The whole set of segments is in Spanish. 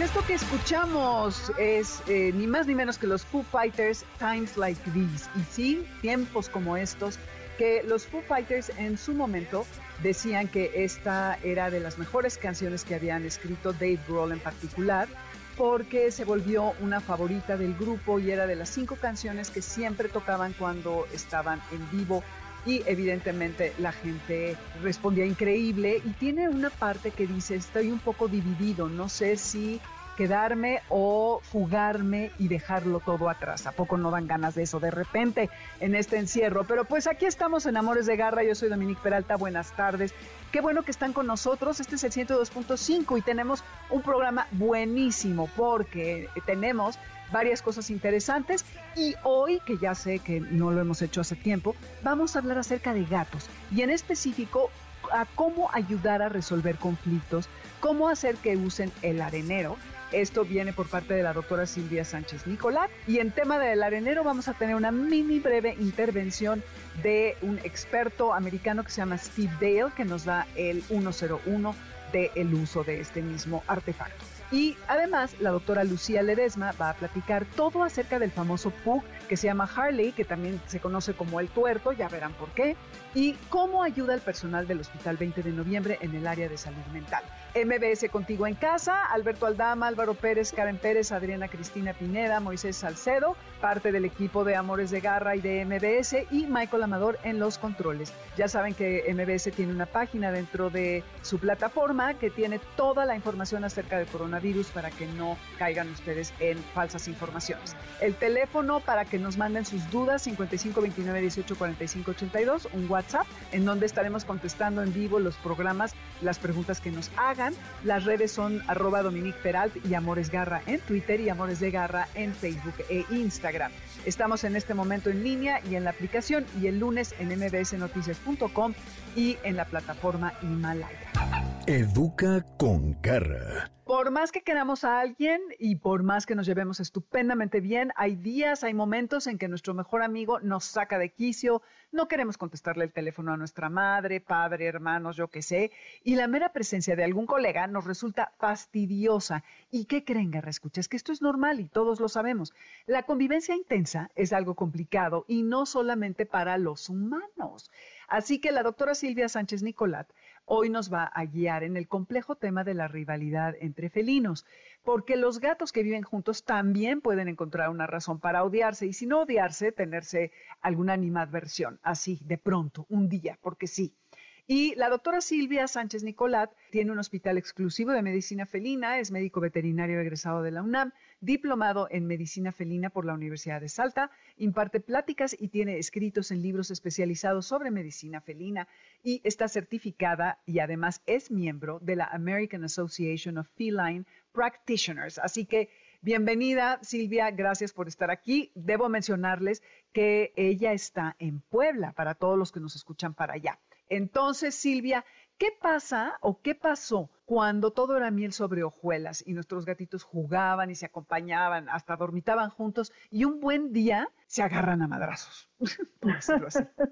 Pues esto que escuchamos es eh, ni más ni menos que los Foo Fighters Times Like These. Y sí, tiempos como estos, que los Foo Fighters en su momento decían que esta era de las mejores canciones que habían escrito Dave Grohl en particular, porque se volvió una favorita del grupo y era de las cinco canciones que siempre tocaban cuando estaban en vivo y evidentemente la gente respondía increíble y tiene una parte que dice estoy un poco dividido, no sé si quedarme o fugarme y dejarlo todo atrás. ¿A poco no dan ganas de eso de repente en este encierro? Pero pues aquí estamos en Amores de Garra, yo soy Dominique Peralta, buenas tardes. Qué bueno que están con nosotros, este es el 102.5 y tenemos un programa buenísimo porque tenemos varias cosas interesantes y hoy, que ya sé que no lo hemos hecho hace tiempo, vamos a hablar acerca de gatos y en específico a cómo ayudar a resolver conflictos, cómo hacer que usen el arenero. Esto viene por parte de la doctora Silvia Sánchez Nicolás. Y en tema del arenero vamos a tener una mini breve intervención de un experto americano que se llama Steve Dale, que nos da el 101 del uso de este mismo artefacto. Y además, la doctora Lucía Ledesma va a platicar todo acerca del famoso Pug que se llama Harley, que también se conoce como el tuerto, ya verán por qué, y cómo ayuda al personal del Hospital 20 de Noviembre en el área de salud mental. MBS contigo en casa, Alberto Aldama, Álvaro Pérez, Karen Pérez, Adriana Cristina Pineda, Moisés Salcedo, parte del equipo de Amores de Garra y de MBS, y Michael Amador en los controles. Ya saben que MBS tiene una página dentro de su plataforma que tiene toda la información acerca del coronavirus para que no caigan ustedes en falsas informaciones. El teléfono para que nos manden sus dudas, 55 29 18 45 82, un WhatsApp en donde estaremos contestando en vivo los programas, las preguntas que nos hagan. Las redes son arroba Dominique Peralt y Amores Garra en Twitter y Amores de Garra en Facebook e Instagram. Estamos en este momento en línea y en la aplicación y el lunes en mbsnoticias.com y en la plataforma Himalaya. Educa con Garra. Por más que queramos a alguien y por más que nos llevemos estupendamente bien, hay días, hay momentos en que nuestro mejor amigo nos saca de quicio, no queremos contestarle el teléfono a nuestra madre, padre, hermanos, yo qué sé, y la mera presencia de algún colega nos resulta fastidiosa. ¿Y qué creen, Garra? Escucha, es que esto es normal y todos lo sabemos. La convivencia intensa es algo complicado y no solamente para los humanos. Así que la doctora Silvia Sánchez Nicolat hoy nos va a guiar en el complejo tema de la rivalidad entre felinos, porque los gatos que viven juntos también pueden encontrar una razón para odiarse y si no odiarse, tenerse alguna animadversión, así, de pronto, un día, porque sí. Y la doctora Silvia Sánchez Nicolat tiene un hospital exclusivo de medicina felina, es médico veterinario egresado de la UNAM, diplomado en medicina felina por la Universidad de Salta, imparte pláticas y tiene escritos en libros especializados sobre medicina felina y está certificada y además es miembro de la American Association of Feline Practitioners. Así que bienvenida Silvia, gracias por estar aquí. Debo mencionarles que ella está en Puebla para todos los que nos escuchan para allá. Entonces, Silvia, ¿qué pasa o qué pasó cuando todo era miel sobre hojuelas y nuestros gatitos jugaban y se acompañaban, hasta dormitaban juntos y un buen día se agarran a madrazos?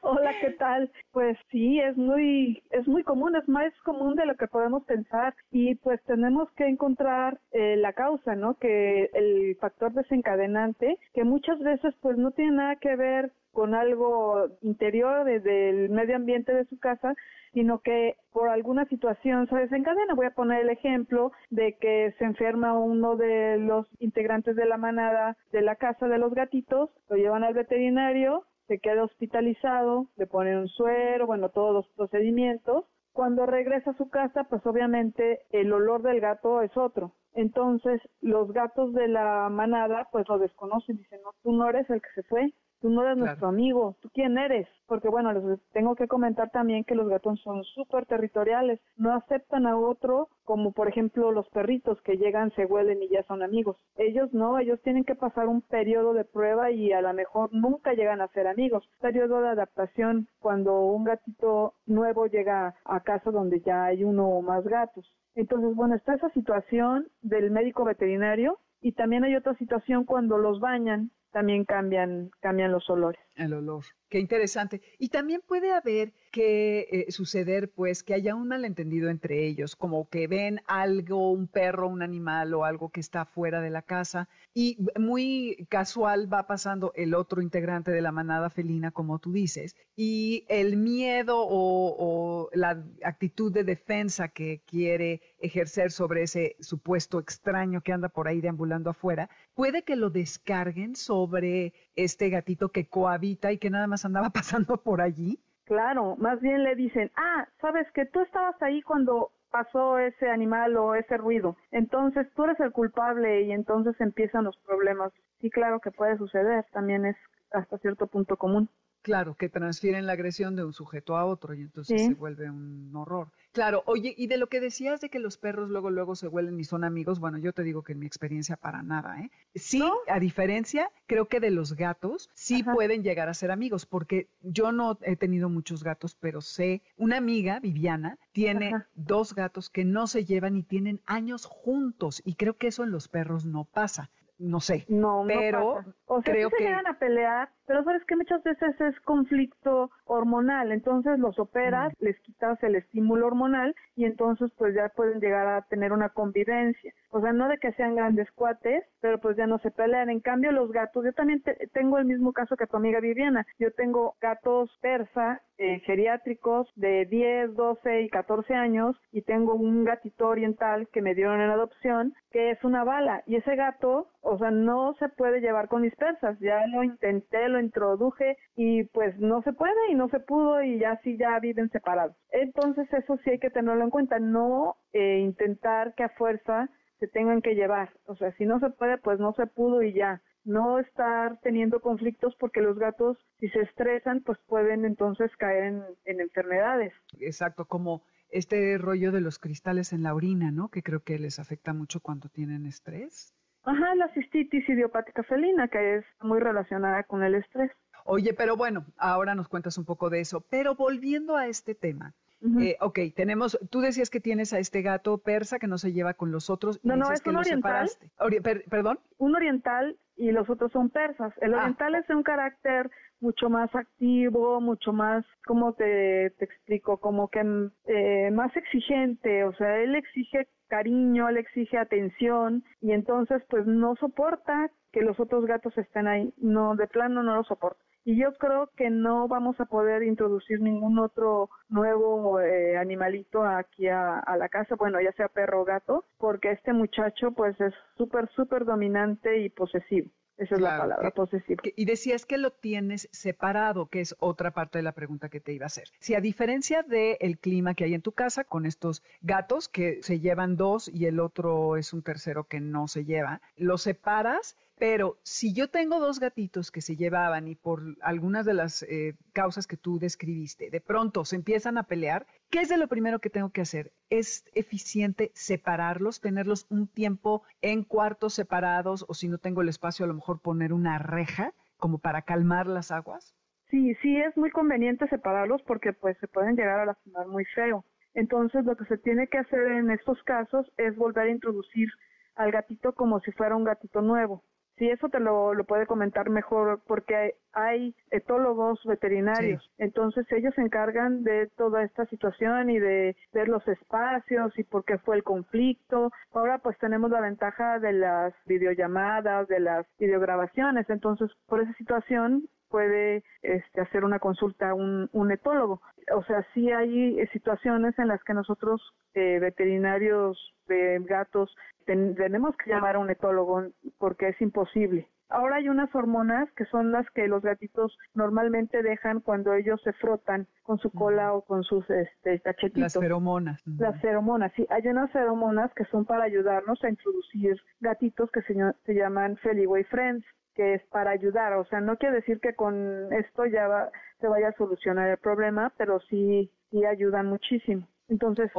Hola, ¿qué tal? Pues sí, es muy, es muy común, es más común de lo que podemos pensar y pues tenemos que encontrar eh, la causa, ¿no? Que el factor desencadenante, que muchas veces pues no tiene nada que ver con algo interior desde el medio ambiente de su casa, sino que por alguna situación se desencadena. Voy a poner el ejemplo de que se enferma uno de los integrantes de la manada de la casa de los gatitos, lo llevan al veterinario, se queda hospitalizado, le ponen un suero, bueno, todos los procedimientos, Cuando regresa a su casa, pues obviamente el olor del gato es otro. Entonces, los gatos de la manada, pues lo desconocen, dicen, no, tú no eres el que se fue, tú no eres Claro. nuestro amigo, ¿tú quién eres? Porque bueno, les tengo que comentar también que los gatos son súper territoriales, no aceptan a otro como por ejemplo los perritos que llegan, se huelen y ya son amigos. Ellos no, ellos tienen que pasar un periodo de prueba y a lo mejor nunca llegan a ser amigos. Periodo de adaptación cuando un gatito nuevo llega a casa donde ya hay uno o más gatos. Entonces, bueno, está esa situación del médico veterinario y también hay otra situación cuando los bañan, también cambian, cambian los olores. El olor. Qué interesante. Y también puede haber que eh, suceder, pues, que haya un malentendido entre ellos, como que ven algo, un perro, un animal o algo que está fuera de la casa y muy casual va pasando el otro integrante de la manada felina, como tú dices, y el miedo o, o la actitud de defensa que quiere ejercer sobre ese supuesto extraño que anda por ahí deambulando afuera, puede que lo descarguen sobre este gatito que cohabita y que nada más andaba pasando por allí. Claro, más bien le dicen, ah, sabes que tú estabas ahí cuando pasó ese animal o ese ruido, entonces tú eres el culpable y entonces empiezan los problemas. Sí, claro que puede suceder, también es hasta cierto punto común. Claro, que transfieren la agresión de un sujeto a otro y entonces Sí. se vuelve un horror. Claro, oye, y de lo que decías de que los perros luego luego se huelen y son amigos, bueno, yo te digo que en mi experiencia para nada, ¿eh? Sí, ¿No? a diferencia, creo que de los gatos sí Ajá. pueden llegar a ser amigos, porque yo no he tenido muchos gatos, pero sé, una amiga, Viviana, tiene Ajá. dos gatos que no se llevan y tienen años juntos y creo que eso en los perros no pasa. No sé. No, Pero no pasa. O sea, creo sí se que- llegan a pelear, pero sabes que muchas veces es conflicto hormonal, entonces los operas, les quitas el estímulo hormonal y entonces pues ya pueden llegar a tener una convivencia. O sea, no de que sean grandes cuates, pero pues ya no se pelean. En cambio los gatos, yo también te- tengo el mismo caso que tu amiga Viviana. Yo tengo gatos persa, eh, geriátricos de 10, 12 y 14 años y tengo un gatito oriental que me dieron en adopción que es una bala y ese gato, o sea, no se puede llevar con mis persas. Ya lo intenté, lo introduje y pues no se puede y no se pudo y ya sí ya viven separados. Entonces eso sí hay que tenerlo en cuenta, no eh, intentar que a fuerza se tengan que llevar. O sea, si no se puede, pues no se pudo y ya. No estar teniendo conflictos porque los gatos, si se estresan, pues pueden entonces caer en, en enfermedades. Exacto, como este rollo de los cristales en la orina, ¿no? Que creo que les afecta mucho cuando tienen estrés. Ajá, la cistitis idiopática felina, que es muy relacionada con el estrés. Oye, pero bueno, ahora nos cuentas un poco de eso. Pero volviendo a este tema, Ujú. eh, ok, tenemos, tú decías que tienes a este gato persa que no se lleva con los otros. y No, es que un oriental. separaste. Ori- per- ¿Perdón? un oriental y los otros son persas. El Ah. oriental es un carácter mucho más activo, mucho más, ¿cómo te, te explico? Como que eh, más exigente, o sea, él exige cariño, él exige atención y entonces pues no soporta que los otros gatos estén ahí, no, de plano no lo soporta. Y yo creo que no vamos a poder introducir ningún otro nuevo eh, animalito aquí a, a la casa, bueno, ya sea perro o gato, porque este muchacho pues es súper, súper dominante y posesivo. Esa es la palabra, que- posesivo. Y decías que lo tienes separado, que es otra parte de la pregunta que te iba a hacer. Si a diferencia del clima que hay en tu casa con estos gatos que se llevan dos y el otro es un tercero que no se lleva, los separas, pero si yo tengo dos gatitos que se llevaban y por algunas de las eh, causas que tú describiste, de pronto se empiezan a pelear, ¿qué es de lo primero que tengo que hacer? ¿Es eficiente separarlos, tenerlos un tiempo en cuartos separados o si no tengo el espacio a lo mejor poner una reja como para calmar las aguas? Sí, sí es muy conveniente separarlos porque pues se pueden llegar a lastimar muy feo. Entonces lo que se tiene que hacer en estos casos es volver a introducir al gatito como si fuera un gatito nuevo. Sí, eso te lo, lo puede comentar mejor porque hay, hay etólogos veterinarios. Entonces ellos se encargan de toda esta situación y de ver los espacios y por qué fue el conflicto. Ahora pues tenemos la ventaja de las videollamadas, de las videograbaciones. Entonces por esa situación puede este, hacer una consulta a un, un etólogo. O sea, sí hay eh, situaciones en las que nosotros, eh, veterinarios de gatos, ten- tenemos que llamar a un etólogo porque es imposible. Ahora hay unas hormonas que son las que los gatitos normalmente dejan cuando ellos se frotan con su cola o con sus este, cachetitos. Las feromonas. Las feromonas, sí. Hay unas feromonas que son para ayudarnos a introducir gatitos que se, se llaman Feliway Friends, que es para ayudar. O sea, no quiere decir que con esto ya va- se vaya a solucionar el problema, pero sí, sí ayudan muchísimo. Entonces,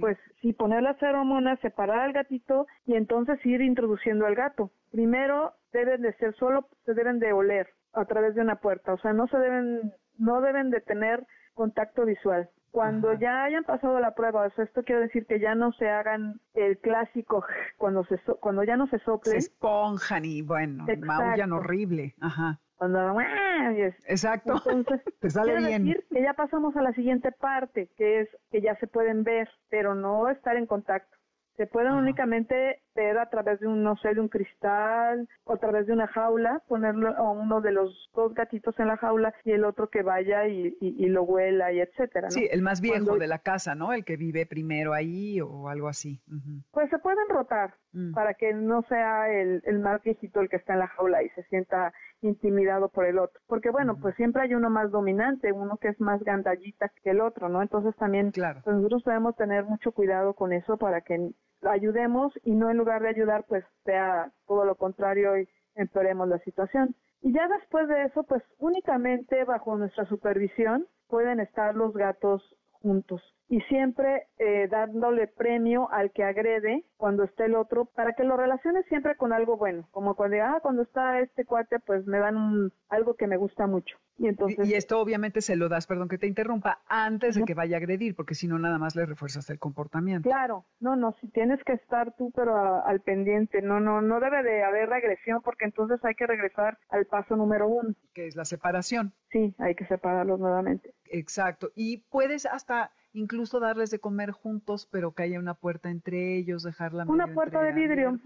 pues sí, poner las feromonas, separar al gatito y entonces ir introduciendo al gato. Primero deben de ser solo, se deben de oler a través de una puerta, o sea, no se deben, no deben de tener contacto visual. Cuando ya hayan pasado la prueba, o sea, esto quiere decir que ya no se hagan el clásico cuando se so- cuando ya no se se soplen, esponjan y bueno, maullan horrible. Ajá. cuando ¡guau! y es- Exacto. entonces Te sale Quiere bien. decir que ya pasamos a la siguiente parte, que es que ya se pueden ver, pero no estar en contacto. Se pueden Ajá. únicamente ver a través de un, no sé, de un cristal o a través de una jaula, ponerlo a uno de los dos gatitos en la jaula y el otro que vaya y, y- y lo huela y etcétera, ¿no? Sí, el más viejo Cuando- de la casa, ¿no? El que vive primero ahí o algo así. Pues se pueden rotar Mm. para que no sea el, el más viejito el que está en la jaula y se sienta intimidado por el otro. Porque bueno, pues siempre hay uno más dominante, uno que es más gandallita que el otro, ¿no? Entonces también Claro. pues nosotros debemos tener mucho cuidado con eso para que ayudemos y no en lugar de ayudar pues sea todo lo contrario y empeoremos la situación. Y ya después de eso pues únicamente bajo nuestra supervisión pueden estar los gatos juntos y siempre eh, dándole premio al que agrede cuando esté el otro para que lo relaciones siempre con algo bueno, como cuando ah cuando está este cuate pues me dan un, algo que me gusta mucho y entonces Y, y esto obviamente se lo das, perdón que te interrumpa, antes de que vaya a agredir, porque si no nada más le refuerzas el comportamiento. Claro, no, no, si tienes que estar tú, pero a- al pendiente, no, no, no debe de haber regresión porque entonces hay que regresar al paso número uno. que es la separación. Sí, hay que separarlos nuevamente. Exacto. Y puedes hasta incluso darles de comer juntos, pero que haya una puerta entre ellos, dejarla Una puerta de vidrio,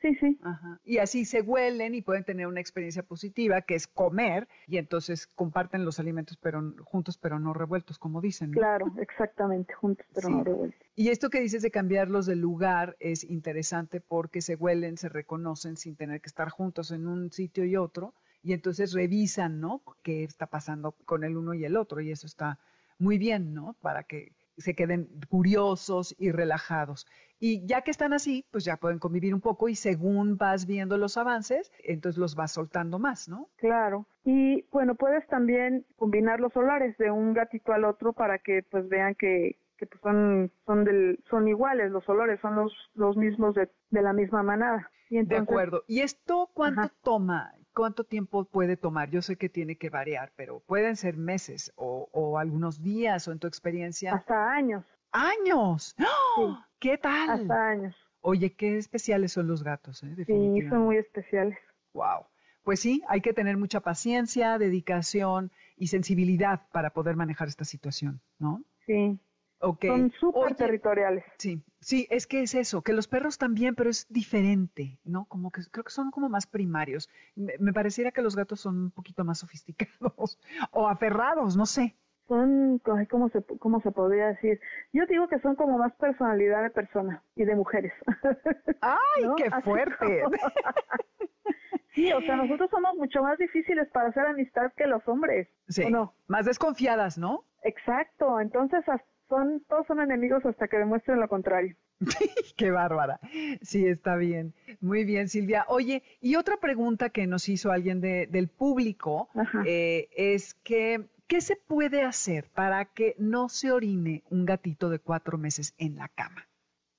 sí, sí, Ajá. Y así se huelen y pueden tener una experiencia positiva, que es comer, y entonces comparten los alimentos pero juntos, pero no revueltos, como dicen. ¿no? claro, exactamente, juntos, pero Sí. no revueltos. Y esto que dices de cambiarlos de lugar es interesante porque se huelen, se reconocen sin tener que estar juntos en un sitio y otro, y entonces revisan, ¿no? ¿Qué está pasando con el uno y el otro? Y eso está muy bien, ¿no? Para que se queden curiosos y relajados. Y ya que están así, pues ya pueden convivir un poco y según vas viendo los avances, entonces los vas soltando más, ¿no? Claro. Y bueno, puedes también combinar los solares de un gatito al otro para que pues vean que, que pues, son son del son iguales los olores, son los los mismos de, de la misma manada. Y De entonces, acuerdo. ¿Y esto cuánto Ajá. toma? ¿Cuánto tiempo puede tomar? Yo sé que tiene que variar, pero pueden ser meses o, o algunos días o en tu experiencia hasta años, años. ¡Ah! ¿Qué tal? hasta años. Oye, qué especiales son los gatos, ¿eh? Sí, son muy especiales. Wow. Pues sí, hay que tener mucha paciencia, dedicación y sensibilidad para poder manejar esta situación, ¿no? Sí, Son súper territoriales. Sí, sí, es que es eso, que los perros también, pero es diferente, ¿no? Como que creo que son como más primarios. Me, me pareciera que los gatos son un poquito más sofisticados o aferrados, no sé. Son, ¿cómo se, cómo se podría decir? Yo digo que son como más personalidad de persona y de mujeres. ¡Ay, ¿No? qué fuerte! sí, o sea, nosotros somos mucho más difíciles para hacer amistad que los hombres. Sí, ¿o no? más desconfiadas, ¿no? Exacto, entonces as- son, todos son enemigos hasta que demuestren lo contrario. Qué bárbara. Sí, está bien. Muy bien, Silvia. Oye, y otra pregunta que nos hizo alguien de- del público eh, es que, ¿qué se puede hacer para que no se orine un gatito de cuatro meses en la cama?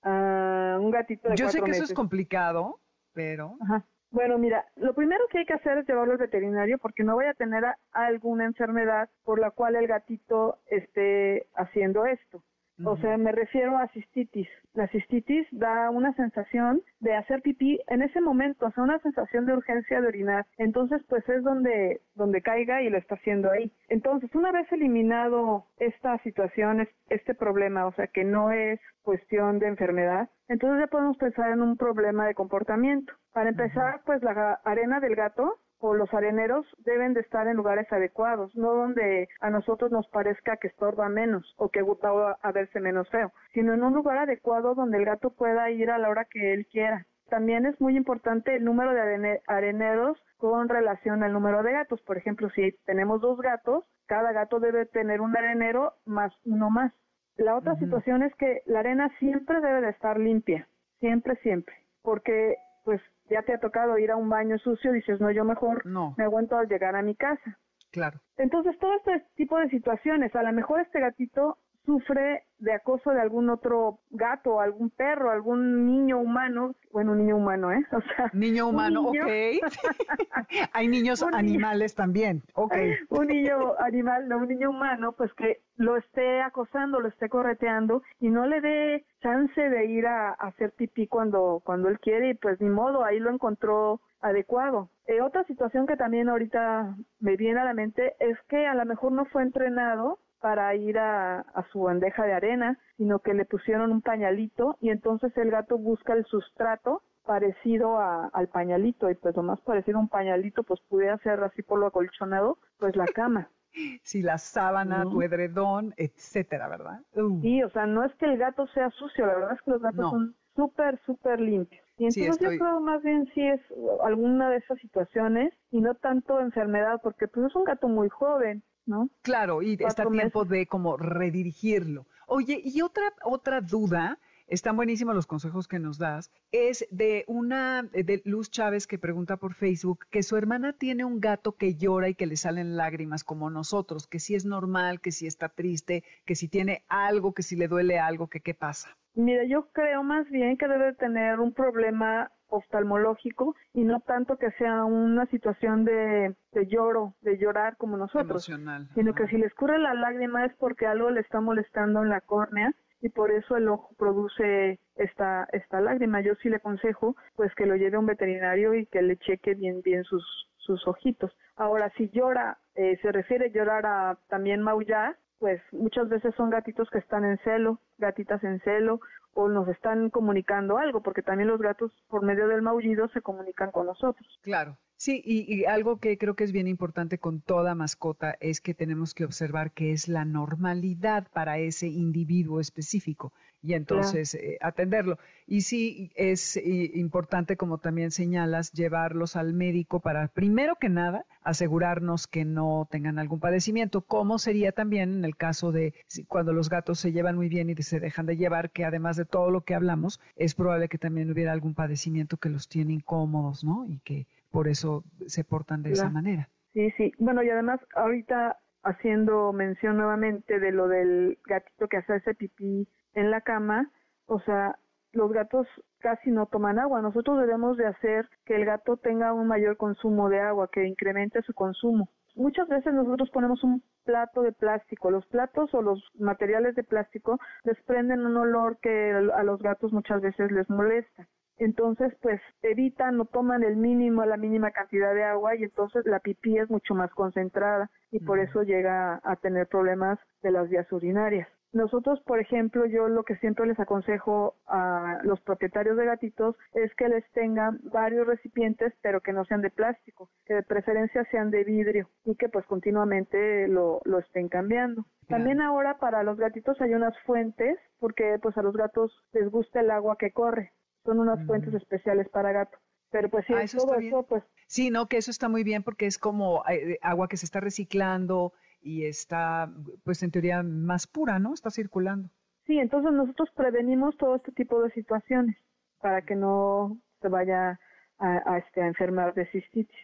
Ah, un gatito de Yo sé cuatro que eso es complicado, pero... Ajá. Bueno, mira, lo primero que hay que hacer es llevarlo al veterinario porque no vaya a tener alguna enfermedad por la cual el gatito esté haciendo esto. O sea, me refiero a cistitis. La cistitis da una sensación de hacer pipí en ese momento, o sea, una sensación de urgencia de orinar. Entonces, pues es donde, donde caiga y lo está haciendo ahí. Entonces, una vez eliminado esta situación, es- este problema, o sea, que no es cuestión de enfermedad, entonces ya podemos pensar en un problema de comportamiento. Para empezar, pues la arena del gato o los areneros deben de estar en lugares adecuados, no donde a nosotros nos parezca que estorba menos o que va a verse menos feo, sino en un lugar adecuado donde el gato pueda ir a la hora que él quiera. También es muy importante el número de arene- areneros con relación al número de gatos. Por ejemplo, si tenemos dos gatos, cada gato debe tener un arenero más uno más. La otra situación es que la arena siempre debe de estar limpia, siempre, siempre, porque pues ya te ha tocado ir a un baño sucio, dices, no, yo mejor No. me aguanto al llegar a mi casa. Claro. Entonces, todo este tipo de situaciones, a lo mejor este gatito sufre de acoso de algún otro gato, algún perro, algún niño humano, bueno, un niño humano, ¿eh? O sea, Niño humano, niño- ok. Hay niños Un niño- animales también, ok. un niño animal, no un niño humano, pues que lo esté acosando, lo esté correteando y no le dé chance de ir a, a hacer pipí cuando, cuando él quiere y pues ni modo, ahí lo encontró adecuado. Eh, otra situación que también ahorita me viene a la mente es que a lo mejor no fue entrenado para ir a, a su bandeja de arena, sino que le pusieron un pañalito y entonces el gato busca el sustrato parecido a- al pañalito y pues lo más parecido a un pañalito pues pudiera ser así por lo acolchonado, pues la cama. Si la sábana, ¿No? tu edredón, etcétera, ¿verdad? Uh, Sí, o sea, no es que el gato sea sucio, la verdad es que los gatos No. son súper, súper limpios. Y Sí, entonces estoy- yo creo más bien sí es alguna de esas situaciones y no tanto enfermedad, porque pues es un gato muy joven, ¿no? Claro, y está tiempo de como redirigirlo. Oye, y otra, otra duda, están buenísimos los consejos que nos das, es de una, de Luz Chávez que pregunta por Facebook que su hermana tiene un gato que llora y que le salen lágrimas como nosotros, que si es normal, que si está triste, que si tiene algo, que si le duele algo, que qué pasa. Mira, yo creo más bien que debe tener un problema oftalmológico y no tanto que sea una situación de, de lloro, de llorar como nosotros. Emocional. sino que si le escurre la lágrima es porque algo le está molestando en la córnea y por eso el ojo produce esta esta lágrima. Yo sí le aconsejo pues que lo lleve a un veterinario y que le cheque bien bien sus sus ojitos. Ahora si llora, eh, se refiere a llorar a también maullar, pues muchas veces son gatitos que están en celo, gatitas en celo o nos están comunicando algo, porque también los gatos por medio del maullido se comunican con nosotros. Claro. Sí, y, y algo que creo que es bien importante con toda mascota es que tenemos que observar que es la normalidad para ese individuo específico y entonces eh, atenderlo. Y sí es eh, importante, como también señalas, llevarlos al médico para, primero que nada, asegurarnos que no tengan algún padecimiento, como sería también en el caso de cuando los gatos se llevan muy bien y se dejan de llevar, que además de todo lo que hablamos, es probable que también hubiera algún padecimiento que los tiene incómodos, ¿no? Y que por eso se portan de esa manera. Sí, sí. Bueno, y además ahorita haciendo mención nuevamente de lo del gatito que hace ese pipí en la cama, o sea, los gatos casi no toman agua. Nosotros debemos de hacer que el gato tenga un mayor consumo de agua, que incremente su consumo. Muchas veces nosotros ponemos un plato de plástico. Los platos o los materiales de plástico desprenden un olor que a los gatos muchas veces les molesta entonces pues evitan o toman el mínimo, la mínima cantidad de agua y entonces la pipí es mucho más concentrada y por eso llega a tener problemas de las vías urinarias. Nosotros, por ejemplo, yo lo que siempre les aconsejo a los propietarios de gatitos es que les tengan varios recipientes, pero que no sean de plástico, que de preferencia sean de vidrio y que pues continuamente lo, lo estén cambiando. También ahora para los gatitos hay unas fuentes, porque pues a los gatos les gusta el agua que corre. Son unas fuentes especiales para gato. Pero pues sí, Ah, eso todo eso pues Sí, no, que eso está muy bien porque es como eh, agua que se está reciclando y está, pues en teoría, más pura, ¿no? Está circulando. Sí, entonces nosotros prevenimos todo este tipo de situaciones para que no se vaya a, a, este, a enfermar de cistitis.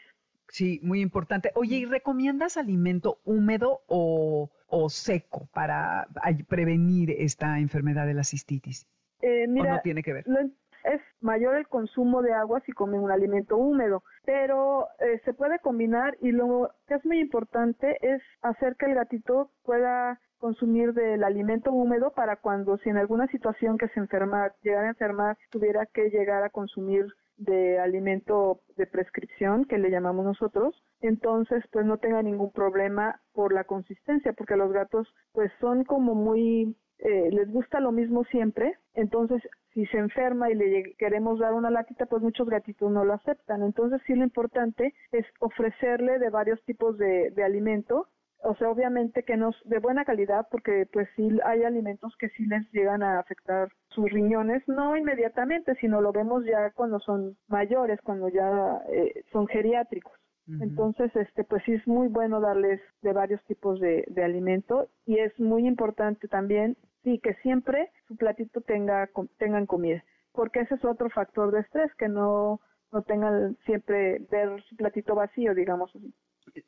Sí, muy importante. Oye, ¿y recomiendas alimento húmedo o, o seco para prevenir esta enfermedad de la cistitis? Eh, ¿O mira, no tiene que ver? lo- es mayor el consumo de agua si comen un alimento húmedo, pero eh, se puede combinar y lo que es muy importante es hacer que el gatito pueda consumir del alimento húmedo para cuando si en alguna situación que se enferma, llegara a enfermar, tuviera que llegar a consumir de alimento de prescripción que le llamamos nosotros, entonces pues no tenga ningún problema por la consistencia, porque los gatos pues son como muy eh, les gusta lo mismo siempre, entonces si se enferma y le queremos dar una latita, pues muchos gatitos no lo aceptan. Entonces sí lo importante es ofrecerle de varios tipos de, de alimento, o sea, obviamente que no de buena calidad, porque pues sí hay alimentos que sí les llegan a afectar sus riñones, no inmediatamente, sino lo vemos ya cuando son mayores, cuando ya eh, son geriátricos. Entonces, este, pues sí es muy bueno darles de varios tipos de, de alimento y es muy importante también, sí, que siempre su platito tenga, com- tengan comida, porque ese es otro factor de estrés, que no, no tengan siempre ver su platito vacío, digamos así.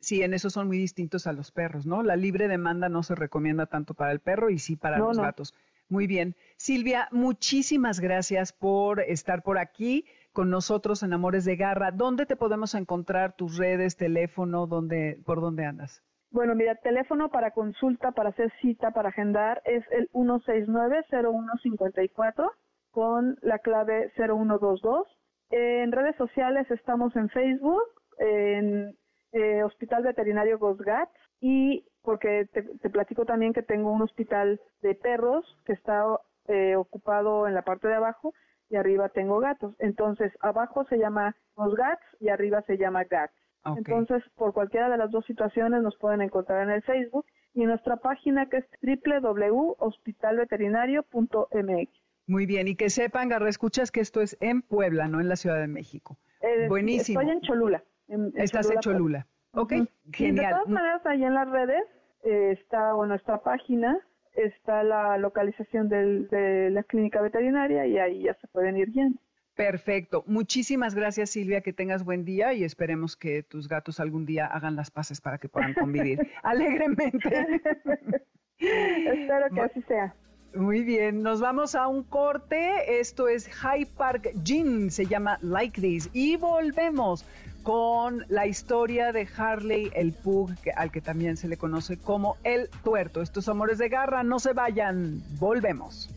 Sí, en eso son muy distintos a los perros, ¿no? La libre demanda no se recomienda tanto para el perro y sí para No, los no. gatos. Muy bien. Silvia, muchísimas gracias por estar por aquí con nosotros en Amores de Garra. ¿Dónde te podemos encontrar? ¿Tus redes, teléfono? ¿Dónde, ¿Por dónde andas? Bueno, mira, teléfono para consulta, para hacer cita, para agendar es el 169-0154 con la clave 0122. En redes sociales estamos en Facebook, en eh, Hospital Veterinario Gosgat y porque te, te platico también que tengo un hospital de perros que está eh, ocupado en la parte de abajo y arriba tengo gatos. Entonces, abajo se llama Gosgats y arriba se llama Gats. Entonces, por cualquiera de las dos situaciones nos pueden encontrar en el Facebook y en nuestra página que es www.hospitalveterinario.mx. Muy bien. Y que sepan, Garra, escuchas que esto es en Puebla, no en la Ciudad de México. Eh, Buenísimo. Estoy en Cholula. en- en Estás en. Cholula. Ok, Ujú. Y de genial. todas maneras, ahí en las redes eh, está o nuestra página está la localización del- de la clínica veterinaria y ahí ya se pueden ir viendo. Perfecto. Muchísimas gracias, Silvia. Que tengas buen día y esperemos que tus gatos algún día hagan las paces para que puedan convivir alegremente. Espero que así sea. Muy bien, nos vamos a un corte. Esto es High Park Gin, se llama Like This. Y volvemos con la historia de Harley el Pug, al que también se le conoce como el tuerto. Estos amores de garra, no se vayan. Volvemos.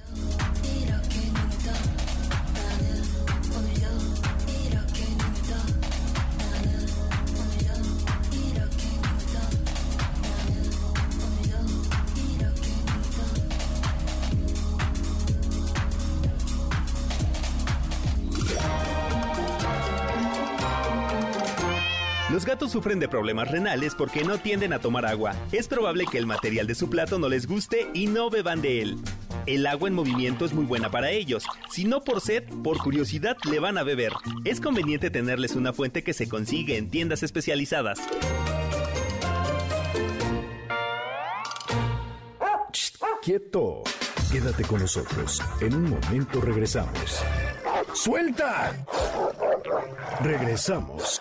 Los gatos sufren de problemas renales porque no tienden a tomar agua. Es probable que el material de su plato no les guste y no beban de él. El agua en movimiento es muy buena para ellos. Si no por sed, por curiosidad le van a beber. Es conveniente tenerles una fuente que se consigue en tiendas especializadas. Quieto. Quédate con nosotros. En un momento regresamos. ¡Suelta! Regresamos.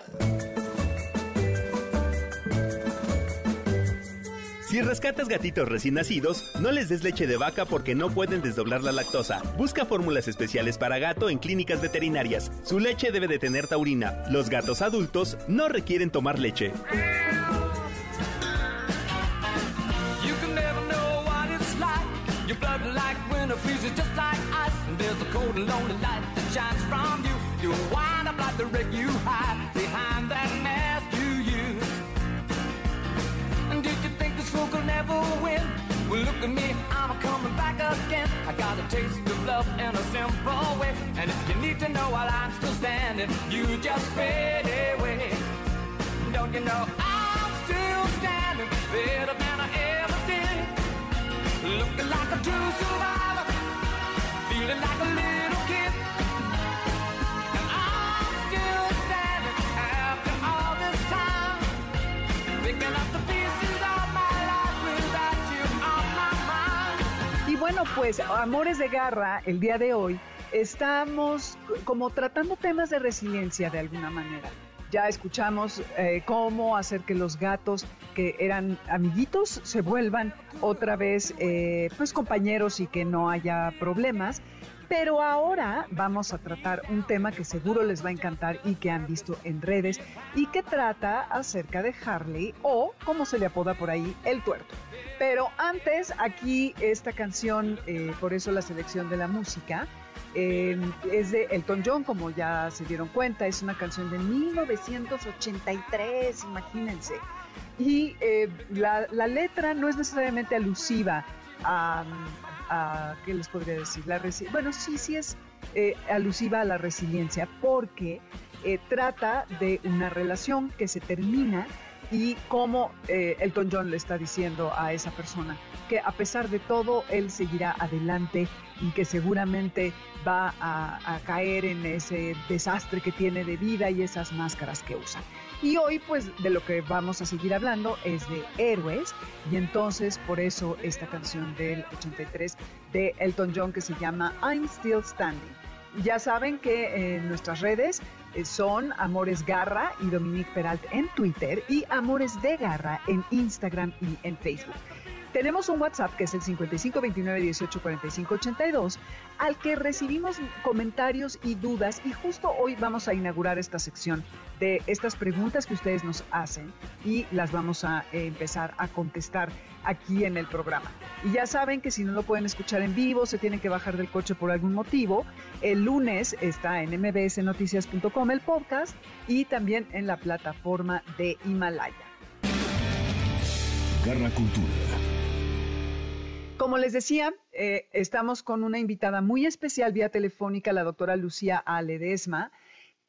Si rescatas gatitos recién nacidos, no les des leche de vaca porque no pueden desdoblar la lactosa. Busca fórmulas especiales para gato en clínicas veterinarias. Su leche debe de tener taurina. Los gatos adultos no requieren tomar leche. Never win? Well, look at me, I'm coming back again. I got a taste of love in a simple way. And if you need to know while I'm still standing, you just fade away. Don't you know I'm still standing better than I ever did? Looking like a true survivor, feeling like a little pues, Amores de Garra, el día de hoy, estamos como tratando temas de resiliencia de alguna manera. Ya escuchamos eh, cómo hacer que los gatos que eran amiguitos se vuelvan otra vez eh, pues compañeros y que no haya problemas. Pero ahora vamos a tratar un tema que seguro les va a encantar y que han visto en redes y que trata acerca de Harley o, como se le apoda por ahí, el tuerto. Pero antes, aquí esta canción, eh, por eso la selección de la música, eh, es de Elton John, como ya se dieron cuenta, es una canción de 1983, imagínense. Y eh, la, la letra no es necesariamente alusiva a, ¿qué les podría decir? La bueno, sí, sí es eh, alusiva a la resiliencia porque eh, trata de una relación que se termina y cómo eh, Elton John le está diciendo a esa persona que a pesar de todo él seguirá adelante y que seguramente va a, a caer en ese desastre que tiene de vida y esas máscaras que usa. Y hoy pues de lo que vamos a seguir hablando es de héroes y entonces por eso esta canción del 83 de Elton John que se llama I'm Still Standing. Ya saben que en nuestras redes eh, son Amores Garra y Dominique Peralt en Twitter y Amores de Garra en Instagram y en Facebook. Tenemos un WhatsApp que es el 5529184582 al que recibimos comentarios y dudas y justo hoy vamos a inaugurar esta sección de estas preguntas que ustedes nos hacen y las vamos a eh, empezar a contestar aquí en el programa. Y ya saben que si no lo pueden escuchar en vivo, se tienen que bajar del coche por algún motivo. El lunes está en mbsnoticias.com el podcast y también en la plataforma de Himalaya. Garra Cultura. Como les decía, eh, estamos con una invitada muy especial vía telefónica, la doctora Lucía Aledesma,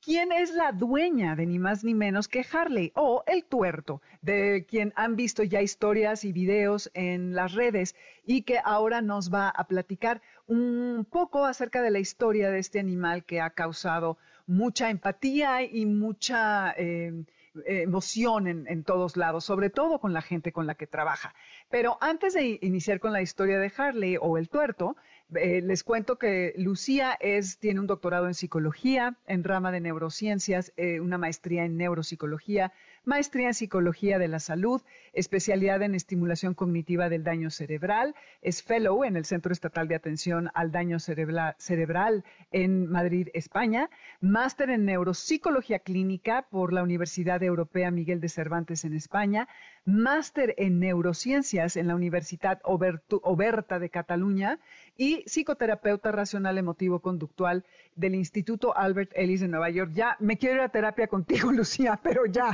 quien es la dueña de ni más ni menos que Harley o el tuerto, de quien han visto ya historias y videos en las redes y que ahora nos va a platicar un poco acerca de la historia de este animal que ha causado mucha empatía y mucha... Eh, emoción en, todos lados, sobre todo con la gente con la que trabaja. Pero antes de iniciar con la historia de Harley o el tuerto, eh, les cuento que Lucía es, tiene un doctorado en psicología, en rama de neurociencias, eh, una maestría en neuropsicología, maestría en psicología de la salud, especialidad en estimulación cognitiva del daño cerebral, es fellow en el Centro Estatal de Atención al Daño Cerebral en Madrid, España, máster en neuropsicología clínica por la Universidad Europea Miguel de Cervantes en España, máster en neurociencias en la Universidad Oberta de Cataluña y psicoterapeuta racional emotivo conductual del Instituto Albert Ellis de Nueva York. Ya me quiero ir a terapia contigo, Lucía, pero ya.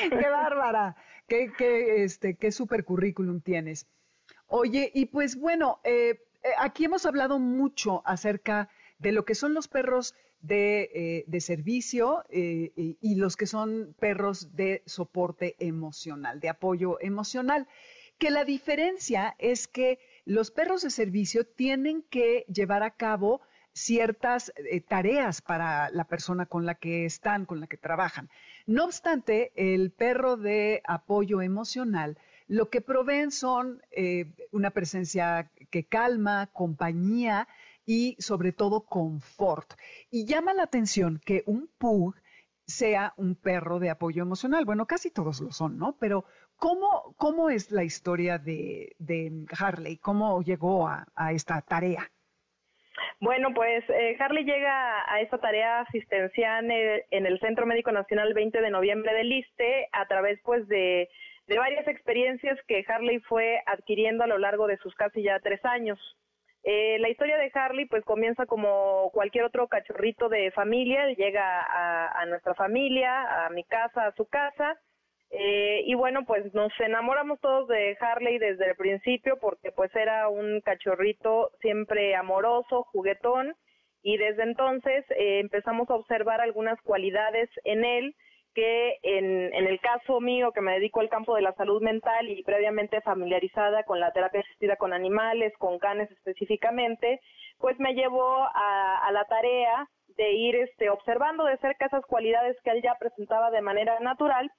qué bárbara, qué, este, qué super currículum tienes. Oye, y pues bueno, eh, eh, aquí hemos hablado mucho acerca de lo que son los perros de, eh, servicio y, los que son perros de soporte emocional, de apoyo emocional, que la diferencia es que los perros de servicio tienen que llevar a cabo ciertas tareas para la persona con la que están, con la que trabajan. No obstante, el perro de apoyo emocional lo que proveen son eh, una presencia que calma, compañía y sobre todo confort. Y llama la atención que un pug sea un perro de apoyo emocional. Bueno, casi todos lo son, ¿no? Pero ¿cómo, cómo es la historia de, Harley? ¿Cómo llegó a esta tarea? Bueno, pues eh, Harley llega a esta tarea asistencial en el, Centro Médico Nacional el 20 de noviembre del ISTE a través pues de, varias experiencias que Harley fue adquiriendo a lo largo de sus casi ya tres años. Eh, la historia de Harley pues comienza como cualquier otro cachorrito de familia, llega a, a nuestra familia, a mi casa, a su casa, eh, y bueno, pues nos enamoramos todos de Harley desde el principio porque pues era un cachorrito siempre amoroso, juguetón. Y desde entonces eh, empezamos a observar algunas cualidades en él que en, el caso mío que me dedico al campo de la salud mental y previamente familiarizada con la terapia asistida con animales, con canes específicamente, pues me llevó a, a la tarea de ir este, observando de cerca esas cualidades que él ya presentaba de manera natural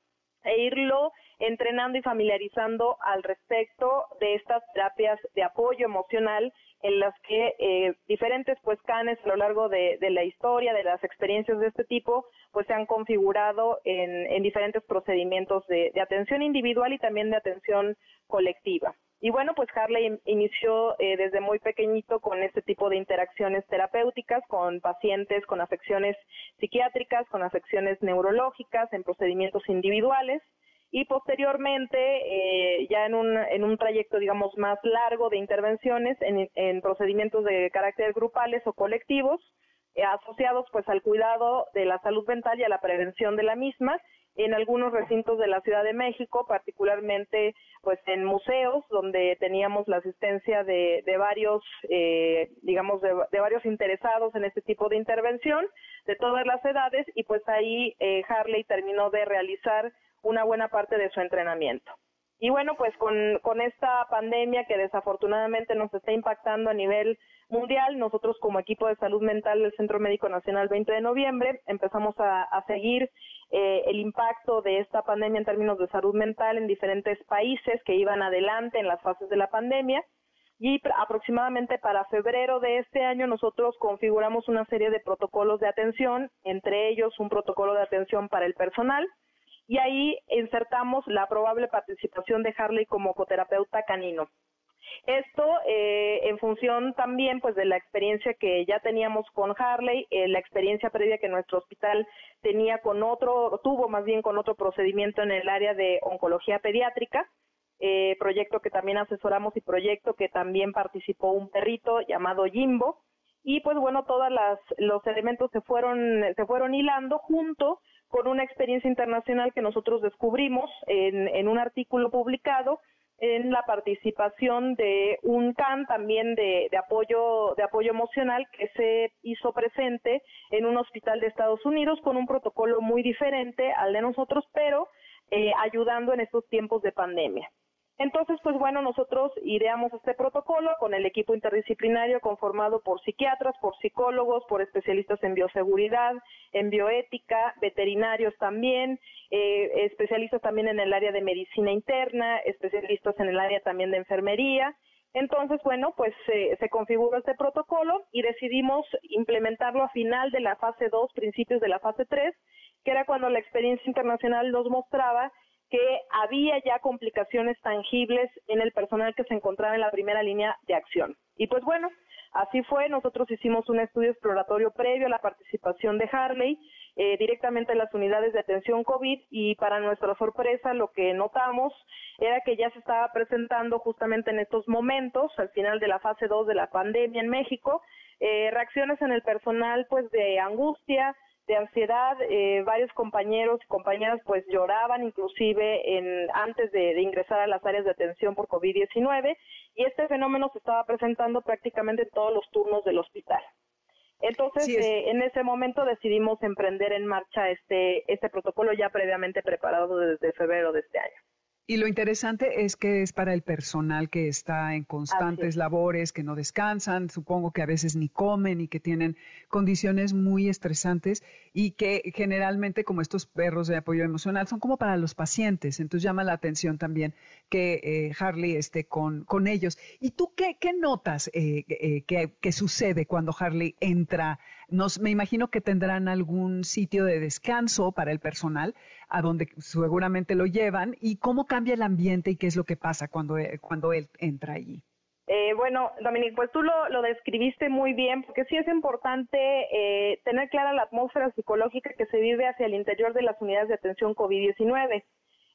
e irlo entrenando y familiarizando al respecto de estas terapias de apoyo emocional en las que eh, diferentes pues canes a lo largo de, la historia, de las experiencias de este tipo, pues se han configurado en, diferentes procedimientos de, atención individual y también de atención colectiva. Y bueno, pues Harley inició eh, desde muy pequeñito con este tipo de interacciones terapéuticas con pacientes con afecciones psiquiátricas, con afecciones neurológicas, en procedimientos individuales. Y posteriormente eh, ya en un, en un trayecto digamos más largo de intervenciones en, en procedimientos de carácter grupales o colectivos eh, asociados pues al cuidado de la salud mental y a la prevención de la misma en algunos recintos de la Ciudad de México, particularmente pues en museos donde teníamos la asistencia de, de varios, eh, digamos, de, varios interesados en este tipo de intervención, de todas las edades y pues ahí eh, Harley terminó de realizar una buena parte de su entrenamiento. Y bueno, pues con, con esta pandemia que desafortunadamente nos está impactando a nivel mundial, nosotros como equipo de salud mental del Centro Médico Nacional 20 de noviembre empezamos a, seguir eh, el impacto de esta pandemia en términos de salud mental en diferentes países que iban adelante en las fases de la pandemia. Y aproximadamente para febrero de este año nosotros configuramos una serie de protocolos de atención, entre ellos un protocolo de atención para el personal, y ahí insertamos la probable participación de Harley como coterapeuta canino. Esto eh, en función también pues de la experiencia que ya teníamos con Harley, eh, la experiencia previa que nuestro hospital tenía con otro, tuvo más bien con otro procedimiento en el área de oncología pediátrica, eh, proyecto que también asesoramos y proyecto que también participó un perrito llamado Jimbo. Y pues bueno todos los elementos se fueron se fueron hilando junto con una experiencia internacional que nosotros descubrimos en, un artículo publicado en la participación de un CAN también de, apoyo de apoyo emocional que se hizo presente en un hospital de Estados Unidos con un protocolo muy diferente al de nosotros, pero eh, ayudando en estos tiempos de pandemia. Entonces, pues bueno, nosotros ideamos este protocolo con el equipo interdisciplinario conformado por psiquiatras, por psicólogos, por especialistas en bioseguridad, en bioética, veterinarios también, eh, especialistas también en el área de medicina interna, especialistas en el área también de enfermería. Entonces, bueno, pues se configuró este protocolo y decidimos implementarlo a final de la fase 2, principios de la fase 3, que era cuando la experiencia internacional nos mostraba que había ya complicaciones tangibles en el personal que se encontraba en la primera línea de acción. Y pues bueno, así fue, nosotros hicimos un estudio exploratorio previo a la participación de Harley eh, directamente en las unidades de atención COVID y para nuestra sorpresa lo que notamos era que ya se estaba presentando justamente en estos momentos, al final de la fase 2 de la pandemia en México, eh, reacciones en el personal pues de angustia, de ansiedad, eh, varios compañeros y compañeras pues lloraban inclusive en, antes de, ingresar a las áreas de atención por COVID-19 y este fenómeno se estaba presentando prácticamente en todos los turnos del hospital. Entonces, eh, en ese momento decidimos emprender en marcha este, este protocolo ya previamente preparado desde febrero de este año. Y lo interesante es que es para el personal que está en constantes labores, que no descansan, supongo que a veces ni comen y que tienen condiciones muy estresantes y que generalmente como estos perros de apoyo emocional son como para los pacientes. Entonces llama la atención también que eh, Harley esté con, con ellos. ¿Y tú qué, qué notas eh, eh, que, sucede cuando Harley entra? Nos, me imagino que tendrán algún sitio de descanso para el personal a donde seguramente lo llevan y cómo cambia el ambiente y qué es lo que pasa cuando, cuando él entra allí. bueno, Dominique, pues tú lo, lo, describiste muy bien, porque sí es importante tener clara la atmósfera psicológica que se vive hacia el interior de las unidades de atención COVID-19.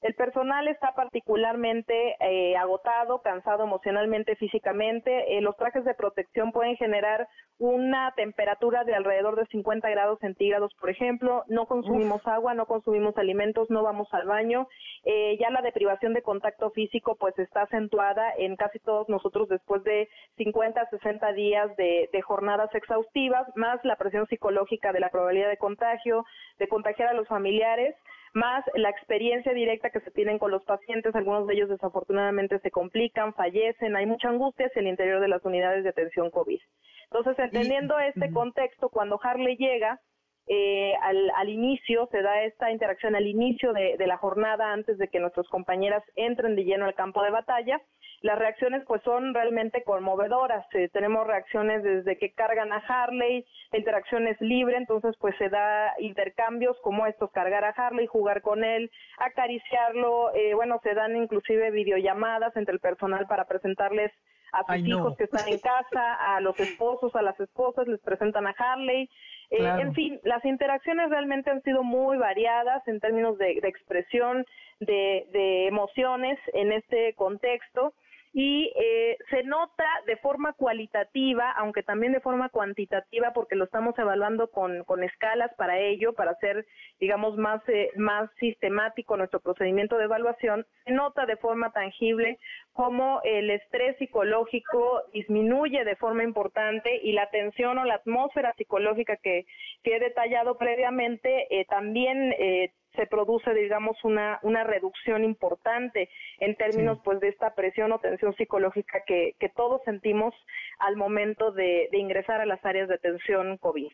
El personal está particularmente eh, agotado, cansado emocionalmente, físicamente. Eh, los trajes de protección pueden generar una temperatura de alrededor de 50 grados centígrados, por ejemplo. No consumimos agua, no consumimos alimentos, no vamos al baño. Eh, ya la deprivación de contacto físico pues está acentuada en casi todos nosotros después de 50 60 días de, de jornadas exhaustivas, más la presión psicológica de la probabilidad de contagio, de contagiar a los familiares más la experiencia directa que se tienen con los pacientes, algunos de ellos desafortunadamente se complican, fallecen, hay mucha angustia hacia el interior de las unidades de atención COVID. Entonces, entendiendo este contexto, cuando Harley llega, eh, al, al, inicio, se da esta interacción al inicio de, de, la jornada antes de que nuestras compañeras entren de lleno al campo de batalla. Las reacciones pues son realmente conmovedoras. Eh, tenemos reacciones desde que cargan a Harley, la interacción es libre, entonces pues se da intercambios como estos, cargar a Harley, jugar con él, acariciarlo, eh, bueno, se dan inclusive videollamadas entre el personal para presentarles a sus hijos que están en casa, a los esposos, a las esposas, les presentan a Harley. Eh, en fin, las interacciones realmente han sido muy variadas en términos de, expresión de, emociones en este contexto. Y eh, se nota de forma cualitativa, aunque también de forma cuantitativa, porque lo estamos evaluando con, con escalas para ello, para hacer, digamos, más, eh, más sistemático nuestro procedimiento de evaluación, se nota de forma tangible cómo el estrés psicológico disminuye de forma importante y la tensión o la atmósfera psicológica que, que he detallado previamente eh, también eh, se produce, digamos, una, una reducción importante en términos pues de esta presión o tensión psicológica que, que todos sentimos al momento de, de ingresar a las áreas de atención COVID.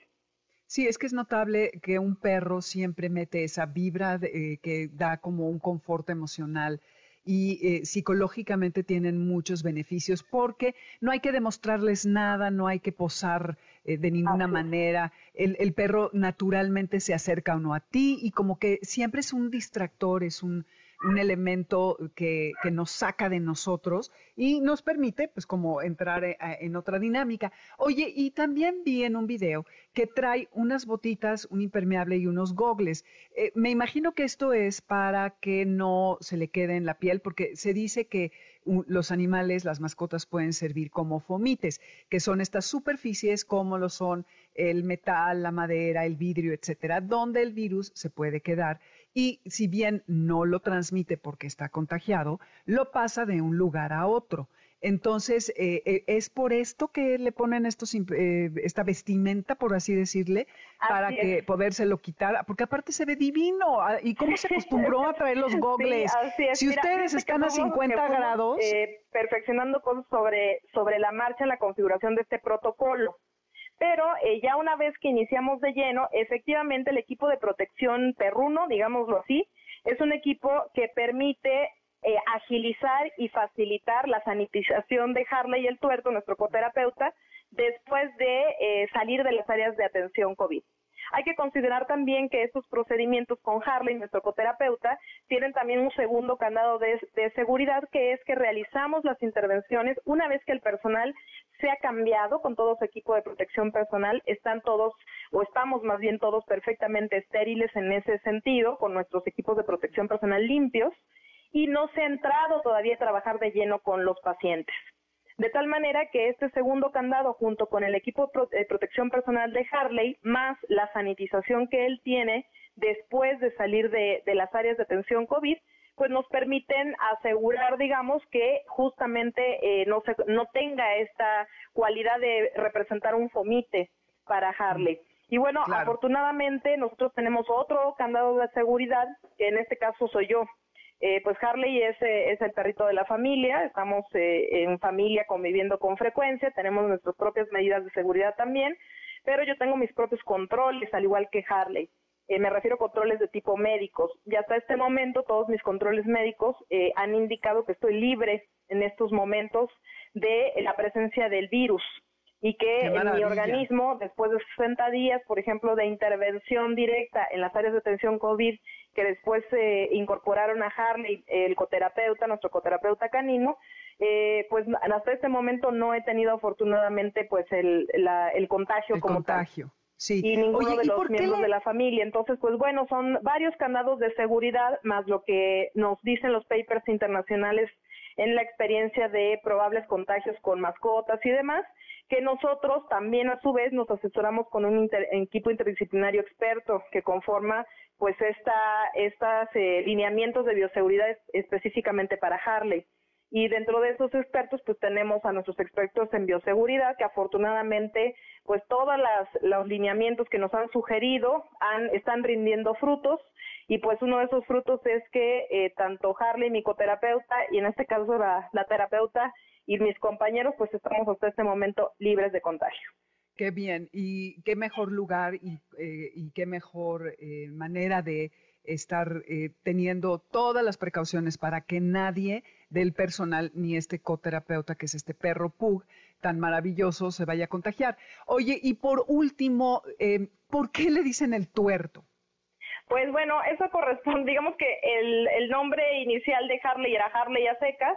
Sí, es que es notable que un perro siempre mete esa vibra eh, que da como un confort emocional y eh, psicológicamente tienen muchos beneficios porque no hay que demostrarles nada, no hay que posar eh, de ninguna manera. El, el, perro naturalmente se acerca o no a ti y como que siempre es un distractor, es un, un elemento que, nos saca de nosotros y nos permite, pues, como entrar eh, en otra dinámica. Oye, y también vi en un video que trae unas botitas, un impermeable y unos gogles. Eh, me imagino que esto es para que no se le quede en la piel, porque se dice que los animales, las mascotas pueden servir como fomites, que son estas superficies como lo son el metal, la madera, el vidrio, etcétera, donde el virus se puede quedar y si bien no lo transmite porque está contagiado, lo pasa de un lugar a otro. Entonces, eh, eh, es por esto que le ponen estos, eh, esta vestimenta, por así decirle, para que podérselo quitar, porque aparte se ve divino. Ah, ¿Y cómo se acostumbró a traer los gogles? Si ustedes están a 50 grados. perfeccionando cosas sobre, sobre la marcha la configuración de este protocolo. Pero eh, ya una vez que iniciamos de lleno, efectivamente el equipo de protección perruno, digámoslo así, es un equipo que permite eh, agilizar y facilitar la sanitización de Harley y el tuerto, nuestro coterapeuta, después de eh, salir de las áreas de atención COVID. Hay que considerar también que estos procedimientos con Harley, nuestro coterapeuta, tienen también un segundo candado de, de, seguridad, que es que realizamos las intervenciones una vez que el personal se ha cambiado con todo su equipo de protección personal, están todos o estamos más bien todos perfectamente estériles en ese sentido, con nuestros equipos de protección personal limpios, y no se ha entrado todavía a trabajar de lleno con los pacientes. De tal manera que este segundo candado, junto con el equipo de protección personal de Harley, más la sanitización que él tiene después de salir de, de las áreas de atención COVID, pues nos permiten asegurar, digamos, que justamente eh, no, se, no tenga esta cualidad de representar un fomite para Harley. Y bueno, afortunadamente nosotros tenemos otro candado de seguridad, que en este caso soy yo. Eh, pues Harley es, eh, es el perrito de la familia, estamos eh, en familia conviviendo con frecuencia, tenemos nuestras propias medidas de seguridad también, pero yo tengo mis propios controles, al igual que Harley. Eh, me refiero a controles de tipo médicos. Y hasta este momento todos mis controles médicos eh, han indicado que estoy libre en estos momentos de la presencia del virus y que en mi organismo, después de 60 días, por ejemplo, de intervención directa en las áreas de atención COVID, que después se incorporaron a Harley, el coterapeuta, nuestro coterapeuta canino, eh, pues hasta este momento no he tenido afortunadamente pues el, la, el contagio el como contagio. Sí. y ninguno de los miembros de la familia. Entonces, pues bueno, son varios candados de seguridad, más lo que nos dicen los papers internacionales en la experiencia de probables contagios con mascotas y demás, que nosotros también a su vez nos asesoramos con un equipo interdisciplinario experto que conforma pues esta, estas eh, lineamientos de bioseguridad específicamente para Harley. Y dentro de esos expertos, pues tenemos a nuestros expertos en bioseguridad, que afortunadamente, pues todos los lineamientos que nos han sugerido han, están rindiendo frutos. Y pues uno de esos frutos es que eh, tanto Harley, mi coterapeuta, y en este caso la, la terapeuta y mis compañeros, pues estamos hasta este momento libres de contagio. Qué bien, y qué mejor lugar y, eh, y qué mejor eh, manera de estar eh, teniendo todas las precauciones para que nadie del personal ni este coterapeuta, que es este perro Pug, tan maravilloso, se vaya a contagiar. Oye, y por último, eh, ¿por qué le dicen el tuerto? Pues bueno, eso corresponde, digamos que el, el nombre inicial de Harley era Harley a secas,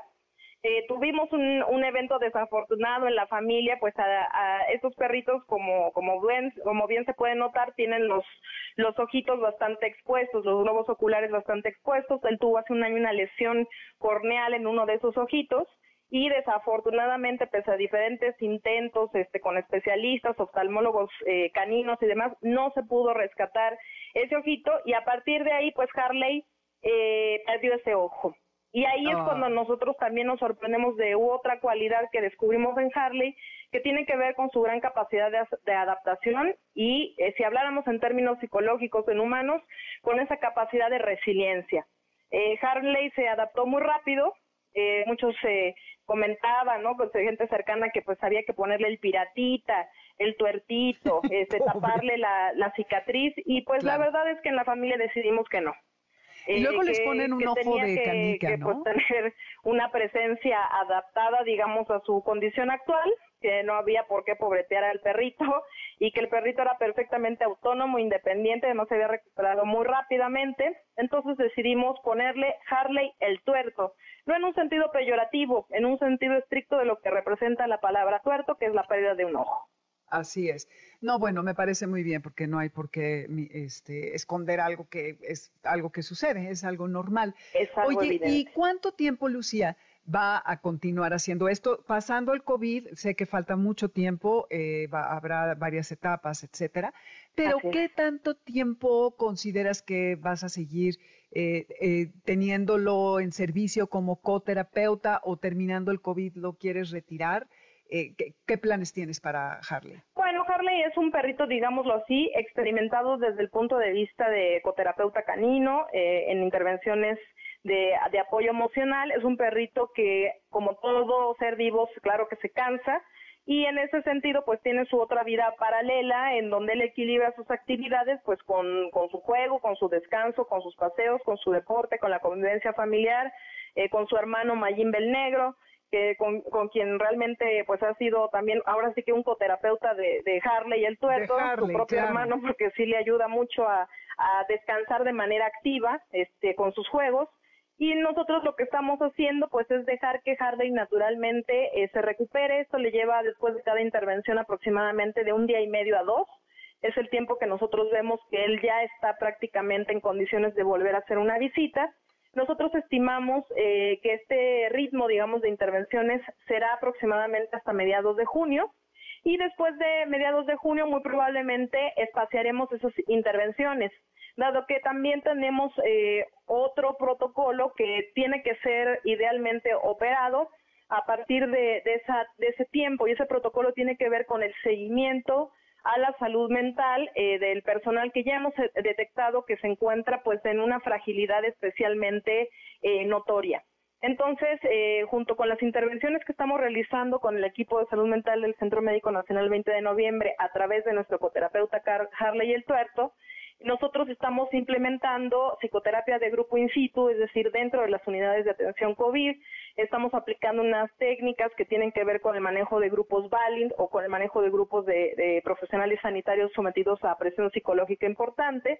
eh, tuvimos un, un, evento desafortunado en la familia, pues a, a estos perritos, como, como, bien, como bien se puede notar, tienen los, los ojitos bastante expuestos, los globos oculares bastante expuestos. Él tuvo hace un año una lesión corneal en uno de esos ojitos y desafortunadamente pese a diferentes intentos este con especialistas oftalmólogos eh, caninos y demás no se pudo rescatar ese ojito y a partir de ahí pues Harley eh, perdió ese ojo y ahí es Ah. cuando nosotros también nos sorprendemos de otra cualidad que descubrimos en Harley que tiene que ver con su gran capacidad de, adaptación y eh, si habláramos en términos psicológicos en humanos con esa capacidad de resiliencia eh, Harley se adaptó muy rápido eh, muchos eh, comentaban, ¿no? Pues de gente cercana que pues había que ponerle el piratita, el tuertito, este, taparle la, la cicatriz y pues Claro. la verdad es que en la familia decidimos que no. Y luego les ponen un ojo de que- canica, que, ¿no? pues, tener una presencia adaptada, digamos, a su condición actual, que no había por qué pobretear al perrito y que el perrito era perfectamente autónomo, independiente, además se había recuperado muy rápidamente. Entonces decidimos ponerle Harley el tuerto, no en un sentido peyorativo, en un sentido estricto de lo que representa la palabra tuerto, que es la pérdida de un ojo. Así es. No, bueno, me parece muy bien porque no hay por qué este, esconder algo que es algo que sucede, es algo normal. Es algo Oye, ¿y cuánto tiempo, Lucía, va a continuar haciendo esto? Pasando el COVID, sé que falta mucho tiempo, eh, va- habrá varias etapas, etcétera, pero Así. ¿qué tanto tiempo consideras que vas a seguir eh, eh, teniéndolo en servicio como coterapeuta o terminando el COVID lo quieres retirar? Eh, ¿qué, planes tienes para Harley? Bueno, Harley es un perrito, digámoslo así, experimentado desde el punto de vista de ecoterapeuta canino, eh, en intervenciones de, apoyo emocional. Es un perrito que, como todo ser vivo, claro que se cansa. Y en ese sentido, pues tiene su otra vida paralela, en donde él equilibra sus actividades, pues con, con su juego, con su descanso, con sus paseos, con su deporte, con la convivencia familiar, eh, con su hermano Mayimbe el Negro que con, con quien realmente pues ha sido también ahora sí que un coterapeuta de, de Harley el tuerto, Harley, su propio claro. hermano, porque sí le ayuda mucho a, a descansar de manera activa este con sus juegos. Y nosotros lo que estamos haciendo pues es dejar que Harley naturalmente eh, se recupere. Esto le lleva después de cada intervención aproximadamente de un día y medio a dos. Es el tiempo que nosotros vemos que él ya está prácticamente en condiciones de volver a hacer una visita. Nosotros estimamos eh, que este ritmo, digamos, de intervenciones será aproximadamente hasta mediados de junio. Y después de mediados de junio muy probablemente espaciaremos esas intervenciones, dado que también tenemos eh, otro protocolo que tiene que ser idealmente operado a partir de, de, esa, de ese tiempo. Y ese protocolo tiene que ver con el seguimiento a la salud mental eh, del personal que ya hemos eh, detectado que se encuentra pues en una fragilidad especialmente eh, notoria. Entonces, eh, junto con las intervenciones que estamos realizando con el equipo de salud mental del Centro Médico Nacional 20 de noviembre a través de nuestro coterapeuta Car Harley el Tuerto, nosotros estamos implementando psicoterapia de grupo in situ, es decir, dentro de las unidades de atención COVID. Estamos aplicando unas técnicas que tienen que ver con el manejo de grupos Valint o con el manejo de grupos de, profesionales sanitarios sometidos a presión psicológica importante.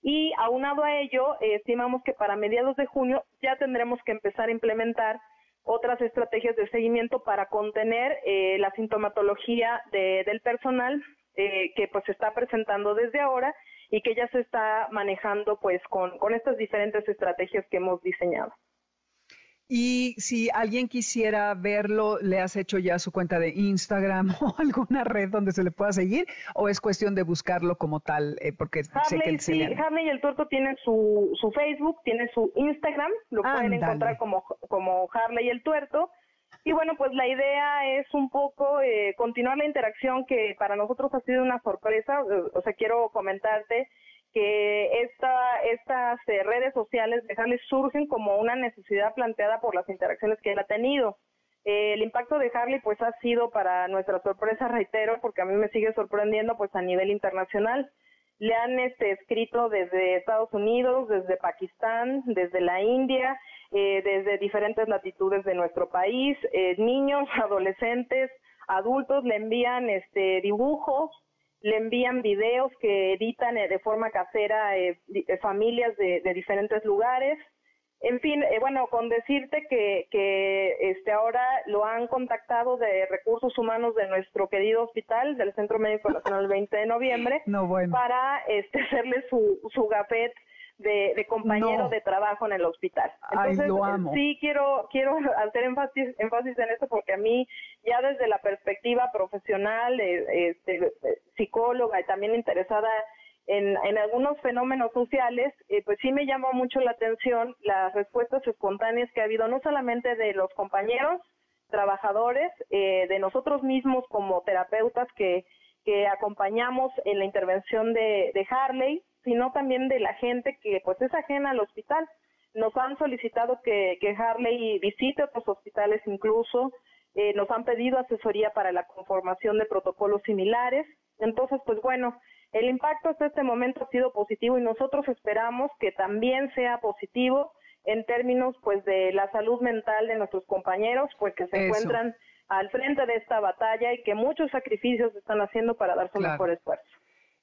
Y aunado a ello, estimamos que para mediados de junio ya tendremos que empezar a implementar otras estrategias de seguimiento para contener eh, la sintomatología de, del personal eh, que pues se está presentando desde ahora y que ya se está manejando pues con, con estas diferentes estrategias que hemos diseñado. Y si alguien quisiera verlo, ¿le has hecho ya su cuenta de Instagram o alguna red donde se le pueda seguir? ¿O es cuestión de buscarlo como tal? Eh, porque sé que Harley, se sí, le- Harley y el Tuerto tienen su, su Facebook, tiene su Instagram, lo pueden encontrar como, como Harley y el Tuerto. Y bueno, pues la idea es un poco eh, continuar la interacción que para nosotros ha sido una sorpresa. Eh, O sea, quiero comentarte que esta, estas eh, redes sociales de Harley surgen como una necesidad planteada por las interacciones que él ha tenido. Eh, el impacto de Harley pues ha sido para nuestra sorpresa, reitero, porque a mí me sigue sorprendiendo pues a nivel internacional. Le han este, escrito desde Estados Unidos, desde Pakistán, desde la India, eh, desde diferentes latitudes de nuestro país, eh, niños, adolescentes, adultos le envían este dibujos, le envían videos que editan eh, de forma casera eh, eh, familias de, de diferentes lugares. En fin, eh, bueno, con decirte que, que este ahora lo han contactado de recursos humanos de nuestro querido hospital, del Centro Médico Nacional 20 de noviembre, No, bueno. para este, hacerle su, su gafet de, compañero de trabajo en el hospital. Entonces, sí quiero quiero hacer énfasis, énfasis en esto porque a mí ya desde la perspectiva profesional, este, psicóloga y también interesada en, en algunos fenómenos sociales, eh, pues sí me llamó mucho la atención las respuestas espontáneas que ha habido, no solamente de los compañeros, trabajadores, eh, de nosotros mismos como terapeutas que, que acompañamos en la intervención de, de Harley, sino también de la gente que pues es ajena al hospital. Nos han solicitado que, que Harley visite otros hospitales incluso, eh, nos han pedido asesoría para la conformación de protocolos similares. Entonces, pues bueno, el impacto hasta este momento ha sido positivo y nosotros esperamos que también sea positivo en términos pues de la salud mental de nuestros compañeros, pues que se encuentran al frente de esta batalla y que muchos sacrificios están haciendo para dar su mejor esfuerzo.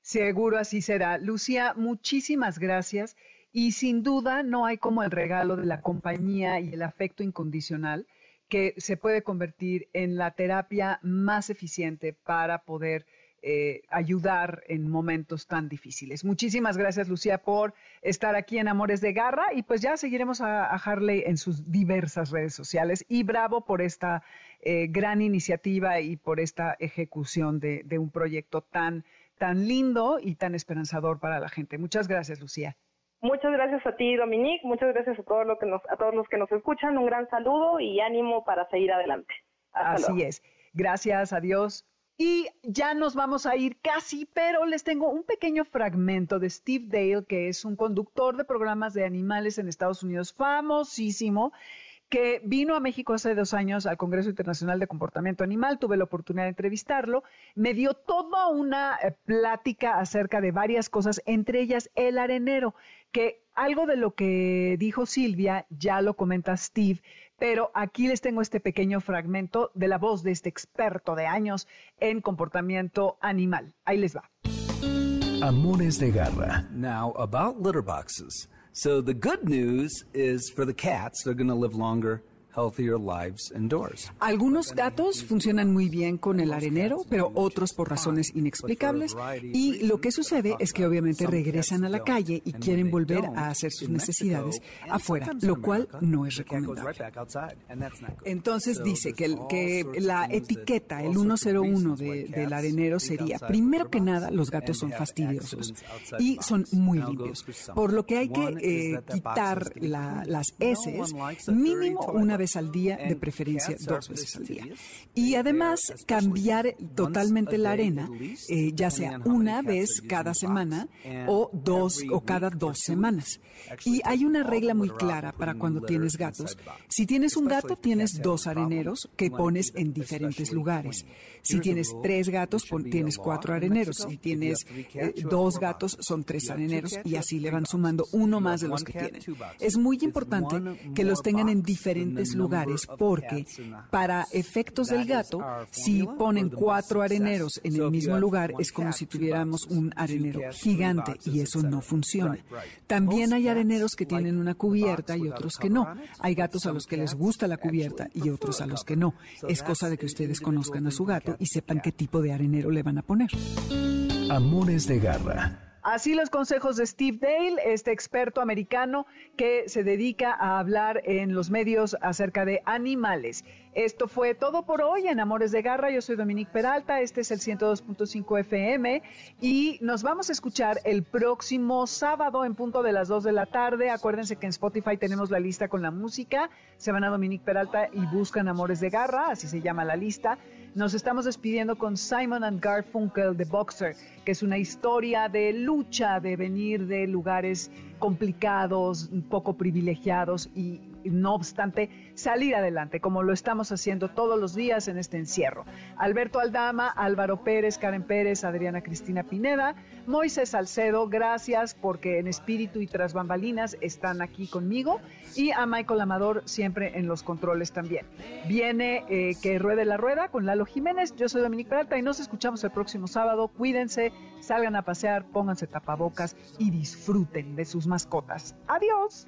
Seguro así será. Lucía, muchísimas gracias. Y sin duda no hay como el regalo de la compañía y el afecto incondicional que se puede convertir en la terapia más eficiente para poder eh, ayudar en momentos tan difíciles. Muchísimas gracias, Lucía, por estar aquí en Amores de Garra y pues ya seguiremos a, Harley en sus diversas redes sociales y bravo por esta eh, gran iniciativa y por esta ejecución de, de un proyecto tan tan lindo y tan esperanzador para la gente. Muchas gracias, Lucía. Muchas gracias a ti, Dominique. Muchas gracias a todos, los que nos, a todos los que nos escuchan. Un gran saludo y ánimo para seguir adelante. Así es. Gracias, adiós. Y ya nos vamos a ir casi, pero les tengo un pequeño fragmento de Steve Dale, que es un conductor de programas de animales en Estados Unidos famosísimo que vino a México hace dos años al Congreso Internacional de Comportamiento Animal, tuve la oportunidad de entrevistarlo, me dio toda una eh, plática acerca de varias cosas, entre ellas el arenero, que algo de lo que dijo Silvia ya lo comenta Steve, pero aquí les tengo este pequeño fragmento de la voz de este experto de años en comportamiento animal. Ahí les va. Amores de garra. Now, about litter boxes. So the good news is for the cats, they're going to live longer Algunos gatos funcionan muy bien con el arenero, pero otros por razones inexplicables. Y lo que sucede es que obviamente regresan a la calle y quieren volver a hacer sus necesidades afuera, lo cual no es recomendable. Entonces dice que, que la etiqueta, el 101 del arenero sería, primero que nada, los gatos son fastidiosos y son muy limpios, por lo que hay que eh, quitar las heces mínimo una vez al día, de preferencia dos veces al día. Y además cambiar totalmente la arena, eh, ya sea una vez cada semana o dos o cada dos semanas. Y hay una regla muy clara para cuando tienes gatos. Si tienes un gato, tienes dos areneros que pones en diferentes lugares. Si tienes tres gatos, tienes cuatro areneros. Si tienes eh, dos gatos, son tres areneros y así le van sumando uno más de los que tienen. Es muy importante que los tengan en diferentes lugares porque para efectos del gato, si ponen cuatro areneros en el mismo lugar, es como si tuviéramos un arenero gigante y eso no funciona. También hay areneros que tienen una cubierta y otros que no. Hay gatos a los que les gusta la cubierta y otros a los que no. Es cosa de que ustedes conozcan a su gato y sepan qué tipo de arenero le van a poner. Amores de garra Así los consejos de Steve Dale, este experto americano que se dedica a hablar en los medios acerca de animales. Esto fue todo por hoy en Amores de Garra. Yo soy Dominique Peralta, este es el 102.5 FM y nos vamos a escuchar el próximo sábado en punto de las 2 de la tarde. Acuérdense que en Spotify tenemos la lista con la música. Se van a Dominique Peralta y buscan Amores de Garra, así se llama la lista. Nos estamos despidiendo con Simon and Garfunkel, The Boxer, que es una historia de lucha, de venir de lugares complicados, poco privilegiados y no obstante salir adelante, como lo estamos haciendo todos los días en este encierro. Alberto Aldama, Álvaro Pérez, Karen Pérez, Adriana Cristina Pineda, Moisés Salcedo, gracias porque en espíritu y tras bambalinas están aquí conmigo y a Michael Amador siempre en los controles también. Viene eh, que ruede la rueda con Lalo Jiménez, yo soy Dominique Peralta y nos escuchamos el próximo sábado. Cuídense, salgan a pasear, pónganse tapabocas y disfruten de sus mascotas. Adiós.